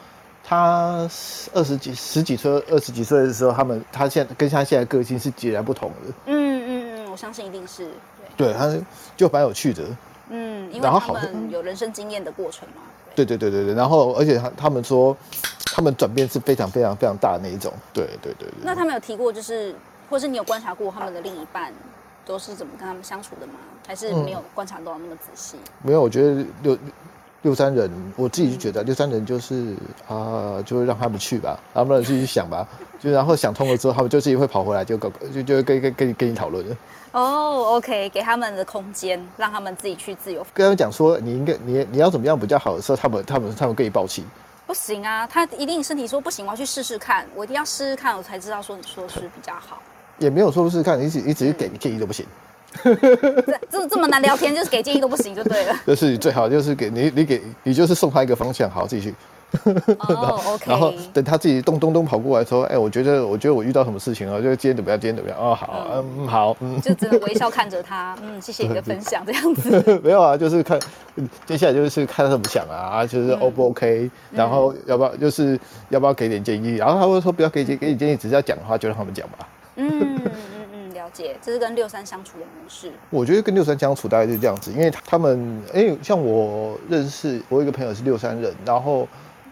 他二十几十几岁二十几岁的时候，他们他现在跟他现在个性是截然不同的。嗯嗯嗯，我相信一定是对，对他就蛮有趣的。嗯，因为他们有人生经验的过程嘛。对对对对对，然后而且他他们说。他们转变是非常非常非常大的那一种，对对对对。那他们有提过，就是，或是你有观察过他们的另一半都是怎么跟他们相处的吗？还是没有观察到那么仔细？嗯、没有，我觉得六六三人，我自己就觉得六三人就是啊、呃，就会让他们去吧，让他们自己去想吧，就然后想通了之后，他们就自己会跑回来就，就就就跟跟跟你跟你讨论了。哦、oh,，OK，给他们的空间，让他们自己去自由。跟他们讲说，你应该你你要怎么样比较好的时候，他们他们他们可以抱气。不行啊，他一定身体说不行，我要去试试看，我一定要试试看，我才知道说你说的是比较好。也没有说不试试看，你只你只是给建议都不行。这这这么难聊天，就是给建议都不行就对了。就是你最好就是给你你给你就是送他一个方向，好自己去。哦、oh,，OK。然后等他自己咚咚咚跑过来说：“哎、欸，我觉得，我觉得我遇到什么事情了？就是今天怎么样？今天怎么样？哦，好，嗯，嗯好，嗯。”就只能微笑看着他，嗯，谢谢你的分享，这样子。没有啊，就是看接下来就是看他怎么想啊，就是 O 不 OK，、嗯、然后要不要就是要不要给点建议，然后他会说不要给给给你建议，只是要讲的话就让他们讲吧。嗯，了解，这是跟六三相处的模式。我觉得跟六三相处大概就是这样子，因为他们，哎、欸，像我认识我有一个朋友是六三人，然后。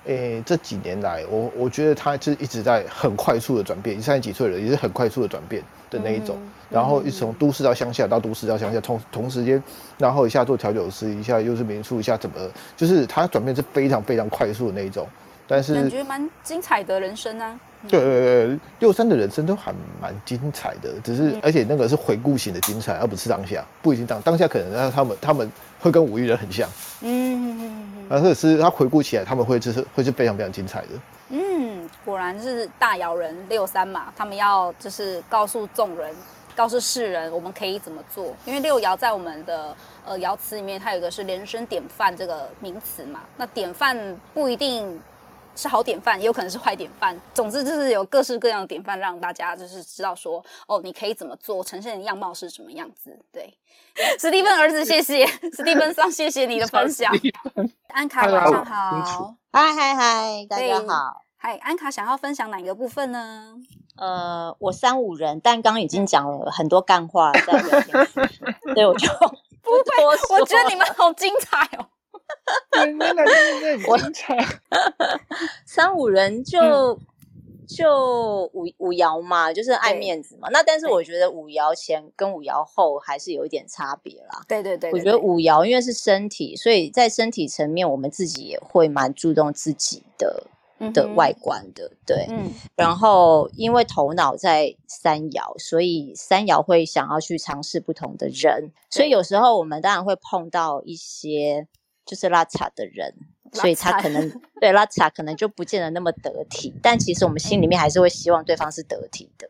哎、欸，这几年来，我我觉得他是一直在很快速的转变，三十几岁了也是很快速的转变的那一种，嗯、然后一从都市到乡下，到都市到乡下，同同时间，然后一下做调酒师，一下又是民宿，一下怎么，就是他转变是非常非常快速的那一种，但是感觉蛮精彩的人生啊。对对对，六三的人生都还蛮精彩的，只是、嗯、而且那个是回顾型的精彩，而不是当下，不一定当当下可能他他们他们会跟五亿人很像，嗯，而且是他回顾起来他们会就是会是非常非常精彩的。嗯，果然是大姚人六三嘛，他们要就是告诉众人，告诉世人我们可以怎么做，因为六爻在我们的呃爻辞里面，它有一个是人生典范这个名词嘛，那典范不一定。是好典范，也有可能是坏典范。总之就是有各式各样的典范，让大家就是知道说，哦，你可以怎么做，呈现的样貌是什么样子。对，史蒂芬儿子，谢谢史蒂芬桑，谢谢你的分享。安卡晚上好，嗨嗨嗨，大家好。嗨，安卡想要分享哪个部分呢？呃，我三五人，但刚刚已经讲了很多干话在聊天室，所以我就不多说。我觉得你们好精彩哦。我 三五人就、嗯、就五五爻嘛，就是爱面子嘛。那但是我觉得五爻前跟五爻后还是有一点差别啦。对对对，对，我觉得五爻因为是身体，所以在身体层面，我们自己也会蛮注重自己的的外观的。对，嗯。然后因为头脑在三爻，所以三爻会想要去尝试不同的人，所以有时候我们当然会碰到一些。就是拉碴的人，所以他可能 对拉碴可能就不见得那么得体，但其实我们心里面还是会希望对方是得体的。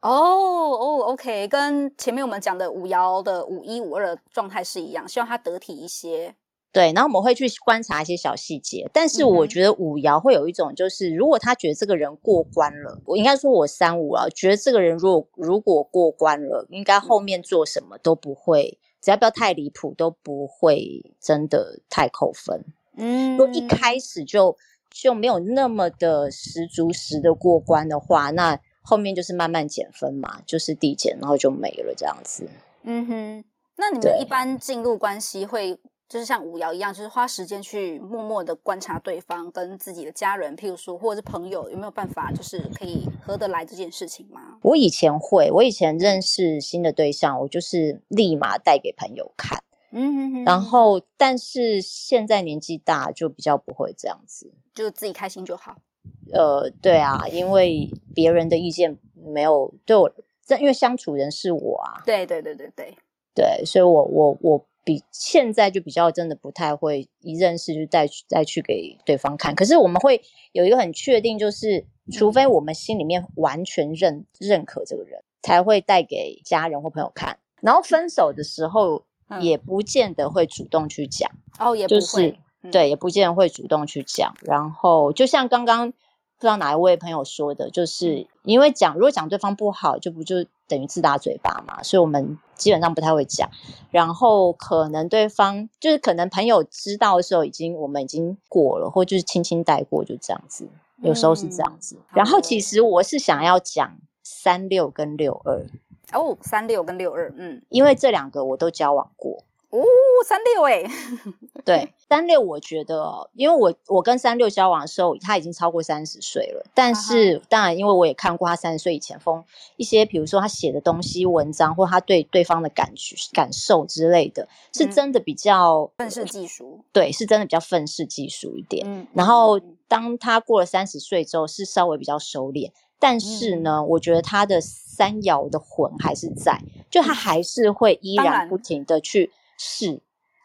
哦哦，OK，跟前面我们讲的五爻的五一五二的状态是一样，希望他得体一些。对，然后我们会去观察一些小细节。但是我觉得五爻会有一种，就是如果他觉得这个人过关了，我应该说我三五啊，觉得这个人如果如果过关了，应该后面做什么都不会，只要不要太离谱，都不会真的太扣分。嗯，如果一开始就就没有那么的十足十的过关的话，那后面就是慢慢减分嘛，就是递减，然后就没了这样子。嗯哼，那你们一般进入关系会就是像五瑶一样，就是花时间去默默的观察对方跟自己的家人，譬如说或者是朋友，有没有办法就是可以合得来这件事情吗？我以前会，我以前认识新的对象，我就是立马带给朋友看。嗯哼哼，然后但是现在年纪大，就比较不会这样子，就自己开心就好。呃，对啊，因为别人的意见没有对我，这因为相处人是我啊。对对对对对对，所以我我我比现在就比较真的不太会一认识就带去再去给对方看。可是我们会有一个很确定，就是除非我们心里面完全认认可这个人，才会带给家人或朋友看。然后分手的时候。也不见得会主动去讲哦，也不会，对，也不见得会主动去讲。然后就像刚刚不知道哪一位朋友说的，就是因为讲，如果讲对方不好，就不就等于自打嘴巴嘛。所以我们基本上不太会讲。然后可能对方就是可能朋友知道的时候，已经我们已经过了，或就是轻轻带过，就这样子。有时候是这样子。嗯、然后其实我是想要讲三六跟六二。哦，三六跟六二，嗯，因为这两个我都交往过。哦，三六哎，对，三六我觉得，因为我我跟三六交往的时候，他已经超过三十岁了。但是、啊、当然，因为我也看过他三十岁以前封一些，比如说他写的东西、文章，或他对对方的感觉、感受之类的，是真的比较愤世嫉俗。对，是真的比较愤世嫉俗一点。嗯，然后当他过了三十岁之后，是稍微比较收敛。但是呢，嗯、我觉得他的三爻的魂还是在，就他还是会依然不停的去试，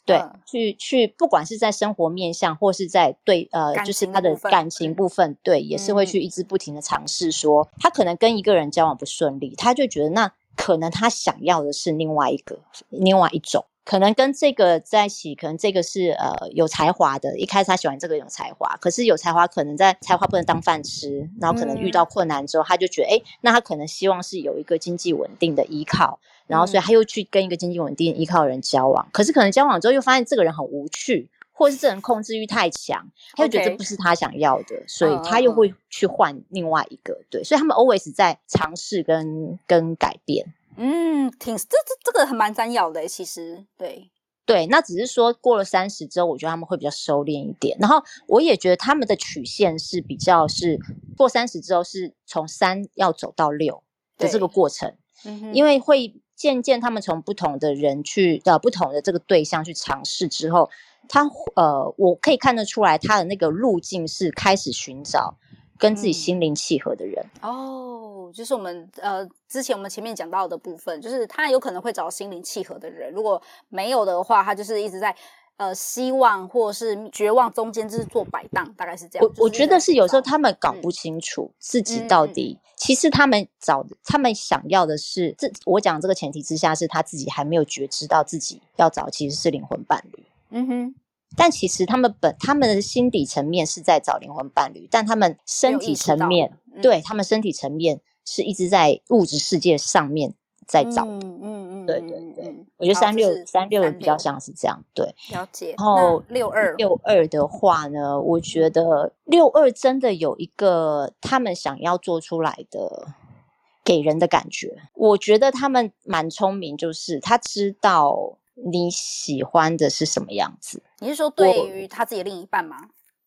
对，嗯、去去，不管是在生活面向，或是在对呃，就是他的感情部分，对，也是会去一直不停的尝试说，他可能跟一个人交往不顺利，他就觉得那可能他想要的是另外一个，另外一种。可能跟这个在一起，可能这个是呃有才华的，一开始他喜欢这个有才华，可是有才华可能在才华不能当饭吃，然后可能遇到困难之后，他就觉得，哎，那他可能希望是有一个经济稳定的依靠，然后所以他又去跟一个经济稳定依靠的人交往，可是可能交往之后又发现这个人很无趣，或是这人控制欲太强，他又觉得这不是他想要的，所以他又会去换另外一个，对，所以他们 always 在尝试跟跟改变。嗯，挺这这这个还蛮占要的，其实对。对，那只是说过了三十之后，我觉得他们会比较收敛一点。然后我也觉得他们的曲线是比较是过三十之后是从三要走到六的这个过程，嗯，因为会渐渐他们从不同的人去呃不同的这个对象去尝试之后，他呃我可以看得出来他的那个路径是开始寻找。跟自己心灵契合的人、嗯、哦，就是我们呃之前我们前面讲到的部分，就是他有可能会找心灵契合的人，如果没有的话，他就是一直在呃希望或是绝望中间就是做摆荡，大概是这样。我我觉得是有时候他们搞不清楚自己到底，嗯、其实他们找他们想要的是，这我讲这个前提之下是他自己还没有觉知到自己要找其实是灵魂伴侣。嗯哼。但其实他们本他们的心底层面是在找灵魂伴侣，但他们身体层面，嗯、对他们身体层面是一直在物质世界上面在找。嗯嗯嗯，对对对，嗯、我觉得三六三六比较像是这样，对。了解。然后六二六二的话呢，我觉得六二真的有一个他们想要做出来的给人的感觉。我觉得他们蛮聪明，就是他知道。你喜欢的是什么样子？你是说对于他自己的另一半吗？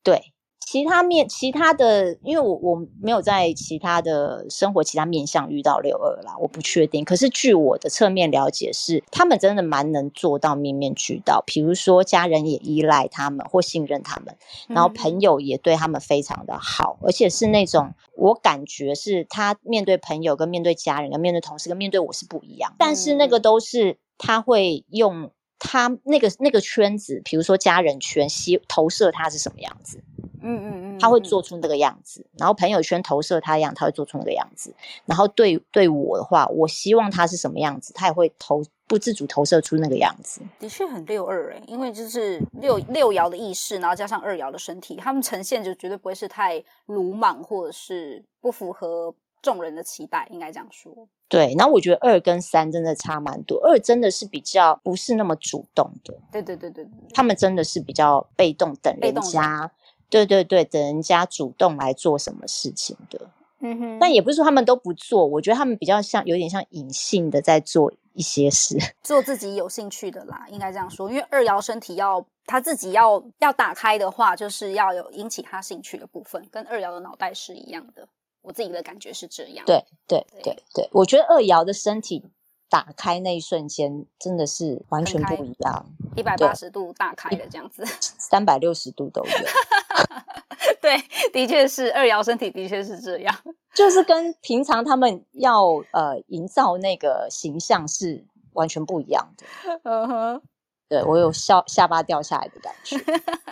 对，其他面其他的，因为我我没有在其他的生活其他面向遇到六二啦，我不确定。可是据我的侧面了解是，他们真的蛮能做到面面俱到。比如说家人也依赖他们或信任他们，然后朋友也对他们非常的好，嗯、而且是那种我感觉是他面对朋友跟面对家人跟面对同事跟面对我是不一样，但是那个都是。他会用他那个那个圈子，比如说家人圈，吸投射他是什么样子，嗯嗯嗯，他会做出那个样子。然后朋友圈投射他一样，他会做出那个样子。然后对对我的话，我希望他是什么样子，他也会投不自主投射出那个样子。的确很六二哎，因为就是六六爻的意识，然后加上二爻的身体，他们呈现就绝对不会是太鲁莽，或者是不符合众人的期待，应该这样说。对，然后我觉得二跟三真的差蛮多，二真的是比较不是那么主动的。对对对对，他们真的是比较被动，等人家。对对对，等人家主动来做什么事情的。嗯哼，但也不是说他们都不做，我觉得他们比较像，有点像隐性的在做一些事，做自己有兴趣的啦，应该这样说。因为二爻身体要他自己要要打开的话，就是要有引起他兴趣的部分，跟二爻的脑袋是一样的。我自己的感觉是这样。对对对对，我觉得二爻的身体打开那一瞬间，真的是完全不一样，一百八十度大开的这样子，三百六十度都有。对，的确是二爻身体，的确是这样，就是跟平常他们要呃营造那个形象是完全不一样的。嗯哼，对，我有笑下巴掉下来的感觉，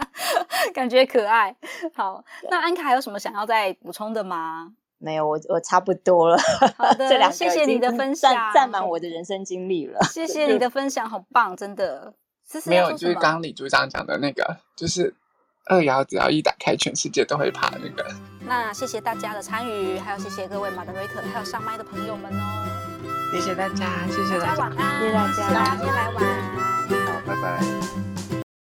感觉可爱。好，那安卡还有什么想要再补充的吗？没有，我我差不多了。好的，这两个谢谢你的分享，占满我的人生经历了。谢谢你的分享，好棒，真的。没有，就是刚刚李组长讲的那个，就是。二爻只要一打开，全世界都会怕那个。那谢谢大家的参与，还有谢谢各位 moderator，还有上麦的朋友们哦。谢谢大家，谢谢大家，晚安，谢谢大家，大家先来玩。好，拜拜。